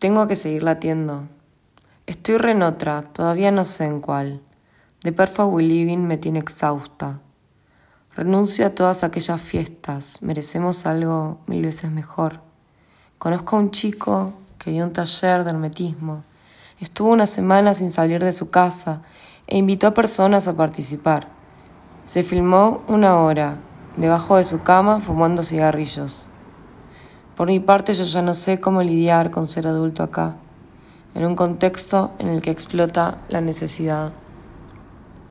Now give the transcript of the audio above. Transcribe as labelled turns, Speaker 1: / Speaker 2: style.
Speaker 1: Tengo que seguir latiendo. Estoy re en otra, todavía no sé en cuál. De Perfa We Living me tiene exhausta. Renuncio a todas aquellas fiestas, merecemos algo mil veces mejor. Conozco a un chico que dio un taller de hermetismo. Estuvo una semana sin salir de su casa e invitó a personas a participar. Se filmó una hora, debajo de su cama, fumando cigarrillos. Por mi parte yo ya no sé cómo lidiar con ser adulto acá, en un contexto en el que explota la necesidad.